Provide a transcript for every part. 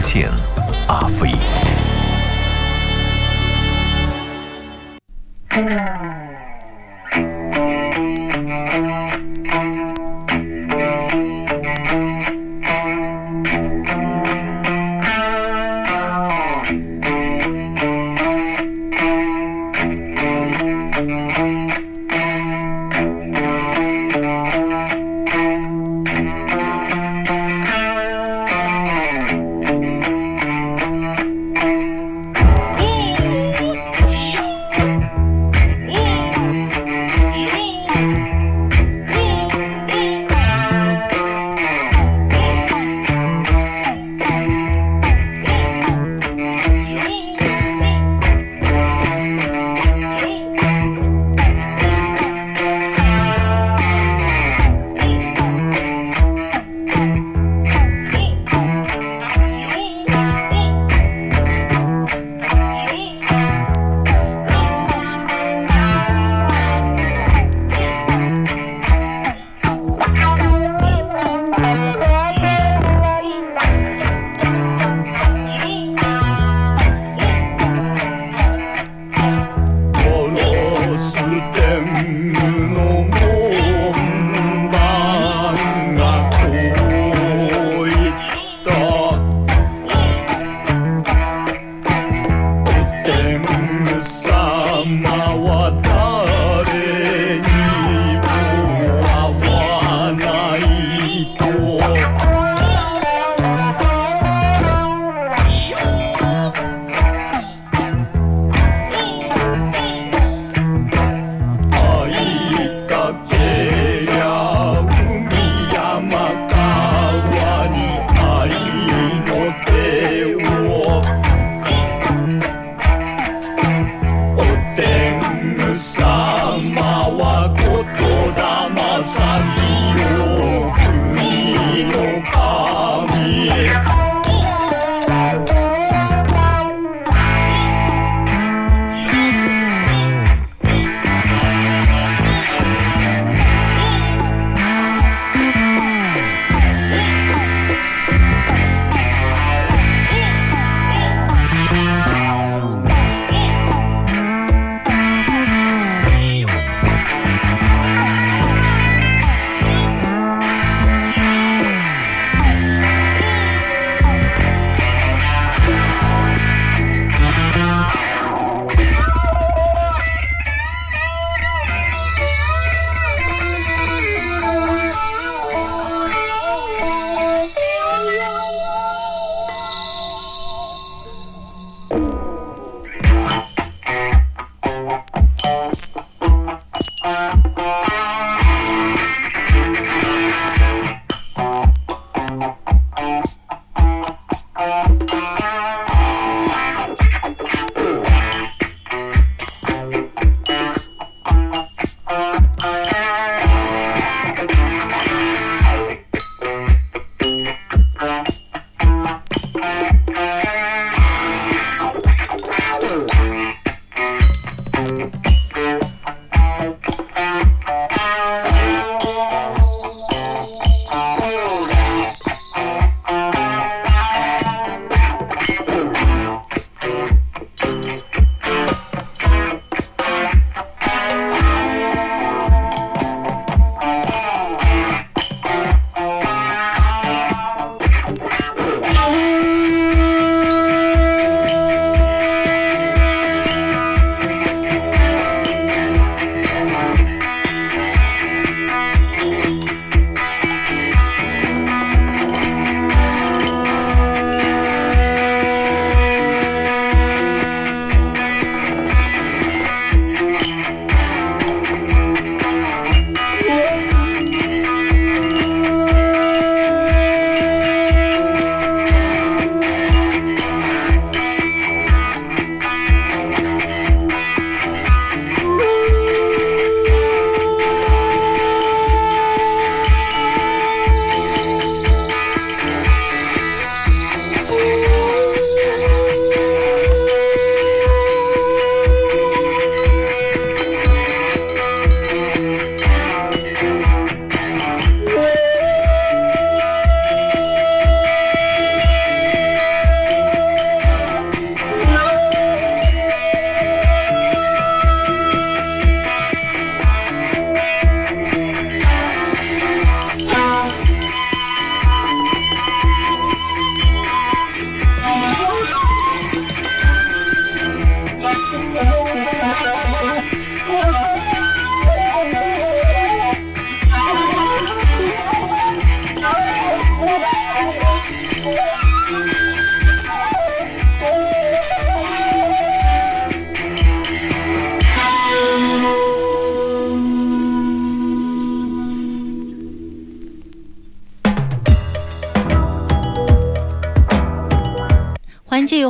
见、阿飞。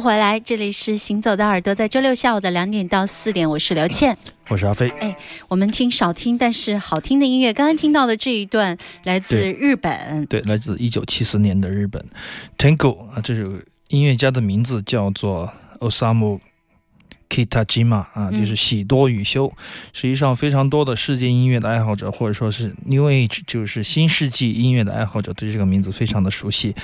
续回来，这里是行走的耳朵，在周六下午的两点到四点，我是刘倩，我是阿飞。哎，我们听少听但是好听的音乐，刚刚听到的这一段来自日本，对，来自一九七四年的日本，Tango 啊，这首音乐家的名字叫做 Osamu。Kitajima 啊，就是喜多与修。实际上，非常多的世界音乐的爱好者，或者说是 New Age，就是新世纪音乐的爱好者，对这个名字非常的熟悉。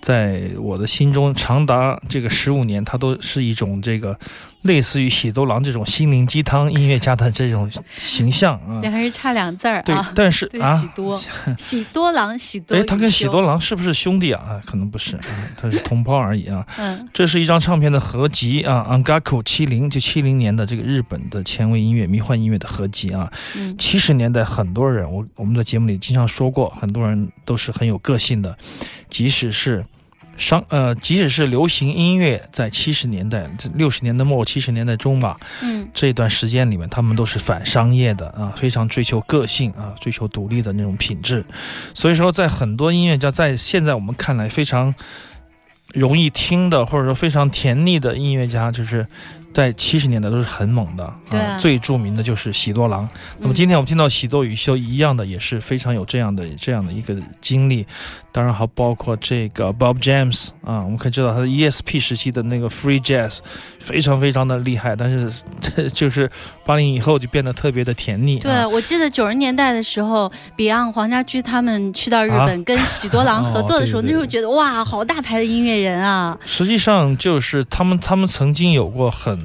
在我的心中，长达这个十五年，它都是一种这个。类似于喜多郎这种心灵鸡汤音乐家的这种形象啊，两个人差两字儿啊。对，但是啊，喜多 喜多郎喜多，哎，他跟喜多郎是不是兄弟啊？啊，可能不是啊，他是同胞而已啊。嗯，这是一张唱片的合集啊，Angaku 七零，就七零年的这个日本的前卫音乐、迷幻音乐的合集啊。嗯，七十年代很多人，我我们在节目里经常说过，很多人都是很有个性的，即使是。商呃，即使是流行音乐，在七十年代、六十年代末、七十年代中吧，嗯，这段时间里面，他们都是反商业的啊，非常追求个性啊，追求独立的那种品质。所以说，在很多音乐家在现在我们看来非常容易听的，或者说非常甜腻的音乐家，就是。在七十年代都是很猛的，啊，最著名的就是喜多郎。那么今天我们听到喜多与修一样的，也是非常有这样的这样的一个经历。当然还包括这个 Bob James 啊，我们可以知道他的 ESP 时期的那个 Free Jazz 非常非常的厉害，但是 就是八零以后就变得特别的甜腻。对，我记得九十年代的时候，Beyond 黄家驹他们去到日本跟喜多郎合作的时候，那时候觉得哇，好大牌的音乐人啊。实际上就是他们他们曾经有过很。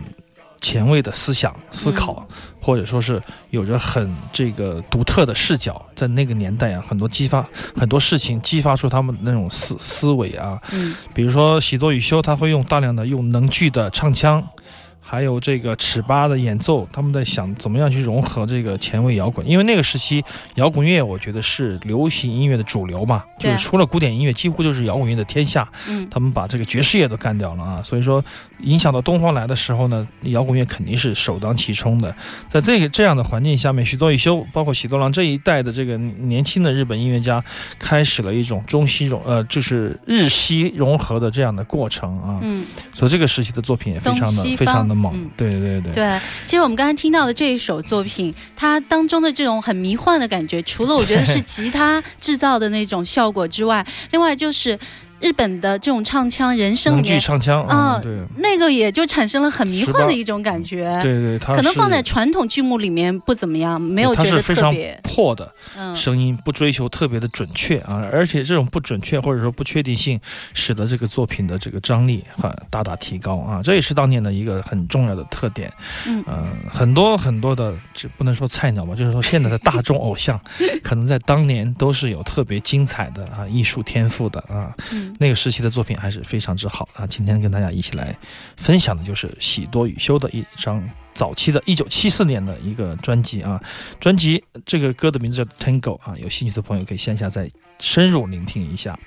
前卫的思想思考，或者说是有着很这个独特的视角，在那个年代啊，很多激发很多事情，激发出他们那种思思维啊。嗯，比如说喜多与修，他会用大量的用能剧的唱腔。还有这个尺八的演奏，他们在想怎么样去融合这个前卫摇滚，因为那个时期摇滚乐我觉得是流行音乐的主流嘛，就是除了古典音乐，几乎就是摇滚乐的天下。嗯，他们把这个爵士乐都干掉了啊，所以说影响到东方来的时候呢，摇滚乐肯定是首当其冲的。在这个这样的环境下面，许多一修，包括喜多郎这一代的这个年轻的日本音乐家，开始了一种中西融呃，就是日西融合的这样的过程啊。嗯，所以这个时期的作品也非常的非常的。嗯，对对对对，其实我们刚才听到的这一首作品，它当中的这种很迷幻的感觉，除了我觉得是吉他制造的那种效果之外，另外就是。日本的这种唱腔，人声里面唱腔啊，对，那个也就产生了很迷幻的一种感觉。对对，可能放在传统剧目里面不怎么样，没有觉得特别。破的声音，不追求特别的准确啊，而且这种不准确或者说不确定性，使得这个作品的这个张力很大大提高啊，这也是当年的一个很重要的特点。嗯，很多很多的，这不能说菜鸟吧，就是说现在的大众偶像，可能在当年都是有特别精彩的啊艺术天赋的啊。那个时期的作品还是非常之好啊今天跟大家一起来分享的就是喜多与修的一张早期的一九七四年的一个专辑啊。专辑这个歌的名字叫 tango 啊有兴趣的朋友可以线下再深入聆听一下。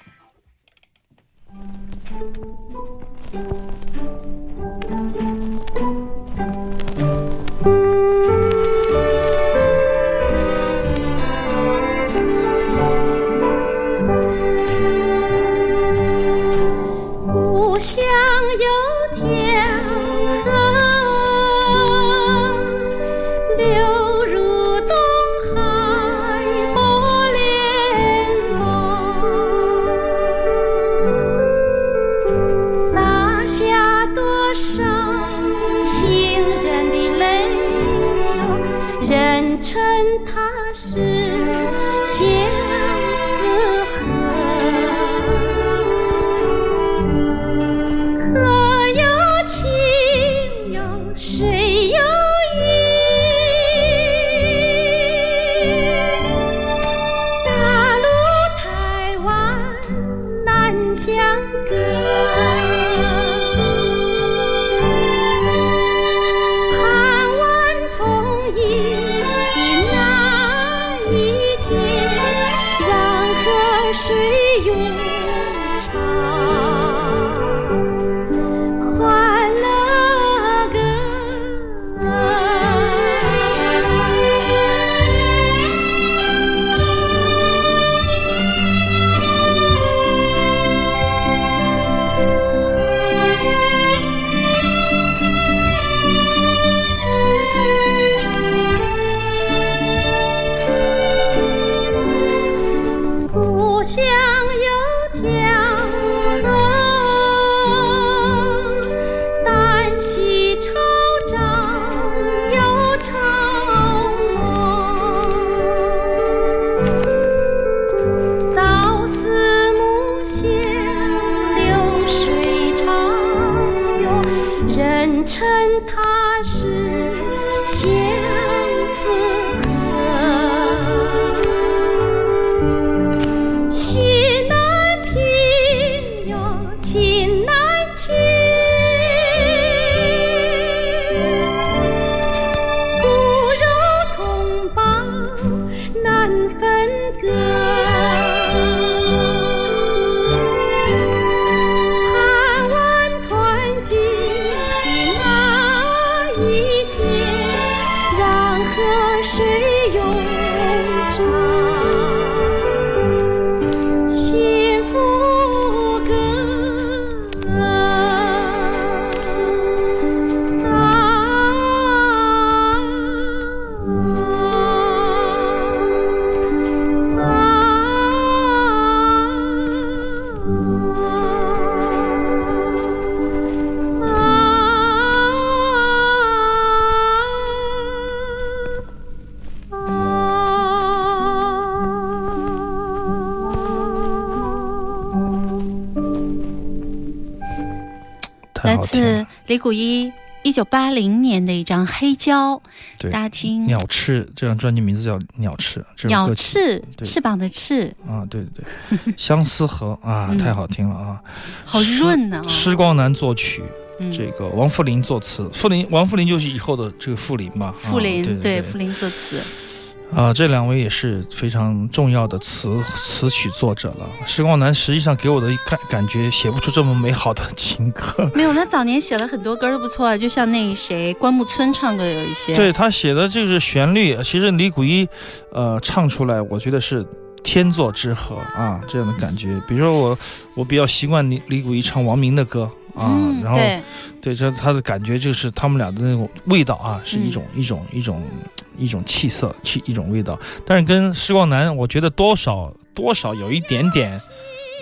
谷一一九八零年的一张《黑胶》，对大家听鸟翅这张专辑名字叫《鸟翅》，鸟翅，翅膀的翅，啊，对对对，相思河啊，嗯。太好听了啊！好润呐、施光南作曲，嗯。这个王富林作词，富林王富林就是以后的这个富林吧？富林、啊、对对傅林作词，啊，这两位也是非常重要的词词曲作者了。施光南实际上给我的感感觉写不出这么美好的情歌。没有，他早年写了很多歌都不错啊，就像那个谁关牧村唱歌有一些，对他写的这个旋律，其实李谷一，呃，唱出来，我觉得是天作之合啊，这样的感觉。比如说我，我比较习惯李李谷一唱王明的歌啊，嗯，然后对，这他的感觉就是他们俩的那种味道啊，是一嗯种、一种一种一种气色，气一种味道。但是跟施光南，我觉得多少多少有一点点。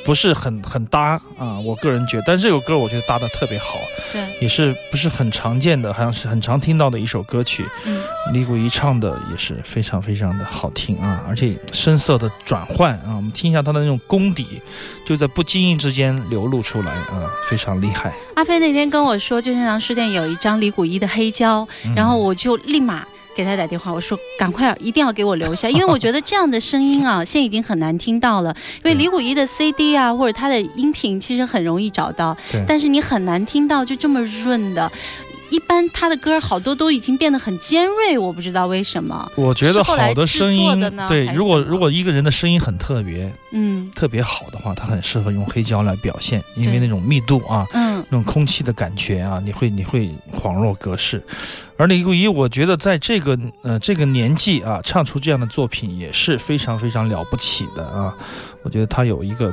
不是很很搭啊，我个人觉得，但是这首歌我觉得搭的特别好，对，也是不是很常见的，好像是很常听到的一首歌曲。嗯，李谷一唱的也是非常非常的好听啊，而且声色的转换啊，我们听一下他的那种功底，就在不经意之间流露出来啊，非常厉害。阿飞那天跟我说，旧天堂书店有一张李谷一的黑胶，嗯然后我就立马。给他打电话，我说赶快啊，一定要给我留下，因为我觉得这样的声音啊，现在已经很难听到了。因为李谷一的 CD 啊，或者他的音频其实很容易找到，但是你很难听到就这么润的。一般他的歌好多都已经变得很尖锐，我不知道为什么。我觉得好的声音的，对，如果如果一个人的声音很特别嗯特别好的话，他很适合用黑胶来表现，因为那种密度啊，嗯那种空气的感觉啊，你会你会恍若隔世。而李谷一，我觉得在这个呃这个年纪啊，唱出这样的作品也是非常非常了不起的啊。我觉得他有一个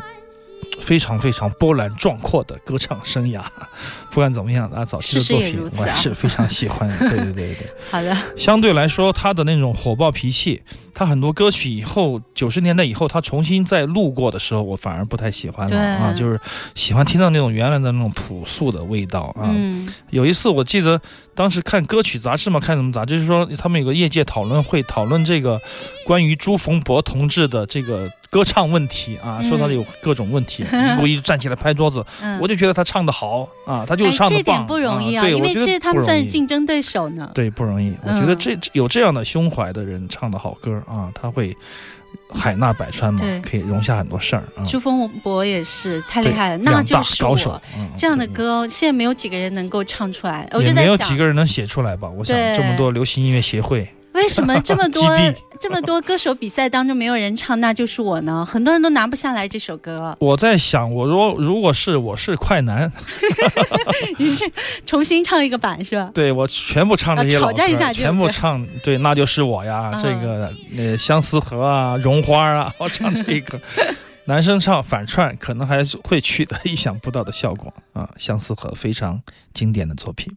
非常非常波澜壮阔的歌唱生涯。不管怎么样啊，早期的作品我还是非常喜欢的。对对对对。好的，相对来说，他的那种火爆脾气，他很多歌曲以后九十年代以后，他重新再录过的时候，我反而不太喜欢了啊，就是喜欢听到那种原来的那种朴素的味道啊。嗯有一次我记得当时看歌曲杂志嘛，看什么杂志，就是说他们有个业界讨论会，讨论这个关于朱逢博同志的这个歌唱问题啊，嗯说他有各种问题。李谷一站起来拍桌子，嗯，我就觉得他唱的好啊，他就是哎唱的棒，这点不容易啊，对，因为其实他们算是竞争对手呢。对，不容易。我觉得嗯这有这样的胸怀的人唱的好歌啊，他会海纳百川嘛，可以容下很多事儿啊。朱峰博也是太厉害了，那就是我高手。嗯这样的歌，现在没有几个人能够唱出来。我也没有就在想，几个人能写出来吧？我想对这么多流行音乐协会，为什么这么多 这么多歌手比赛当中没有人唱《那就是我》呢？很多人都拿不下来这首歌。我在想，我如如果是我是快男，你是重新唱一个版是吧？对我全部唱这些啊老歌挑战一下，全部唱对，那就是我呀，嗯这个呃相思河啊，绒花啊，我唱这个。男生唱反串，可能还是会取得意想不到的效果啊！相思河非常经典的作品。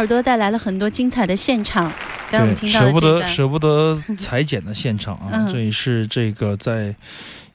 耳朵带来了很多精彩的现场，刚刚我们听到的舍不得，舍不得裁剪的现场啊，嗯这也是这个在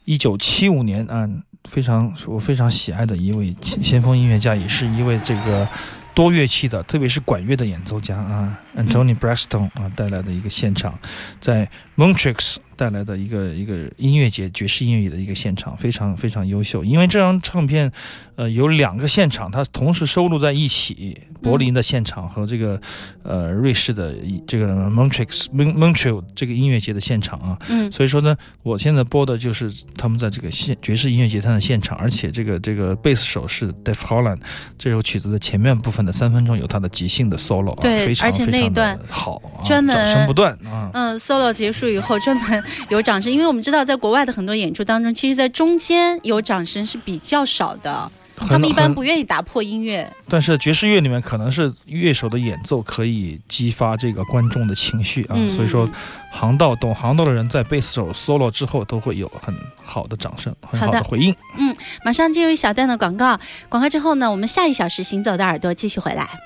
一九七五年啊，非常我非常喜爱的一位先锋音乐家，也是一位这个多乐器的，特别是管乐的演奏家啊，Antony Braxton 啊带来的一个现场，在 Montreux 带来的一个一个音乐节爵士音乐的一个现场，非常非常优秀。因为这张唱片，呃，有两个现场，它同时收录在一起，柏林的现场和这个呃瑞士的一这个 Montreux Mon Montreux 这个音乐节的现场啊。嗯所以说呢，我现在播的就是他们在这个现爵士音乐节上的现场，而且这个这个贝斯手是 Dave Holland，这首曲子的前面部分的三分钟有他的即兴的 solo 啊，对非常而且那一段非常的好啊，专门掌声不断啊。嗯，solo 结束以后专门有掌声，因为我们知道在国外的很多演出当中，其实在中间有掌声是比较少的，他们一般不愿意打破音乐。但是爵士乐里面可能是乐手的演奏可以激发这个观众的情绪啊，嗯所以说行道懂行道的人在贝斯手 solo 之后都会有很好的掌声，很好的回应。嗯马上进入一小段的广告，广告之后呢，我们下一小时行走的耳朵继续回来。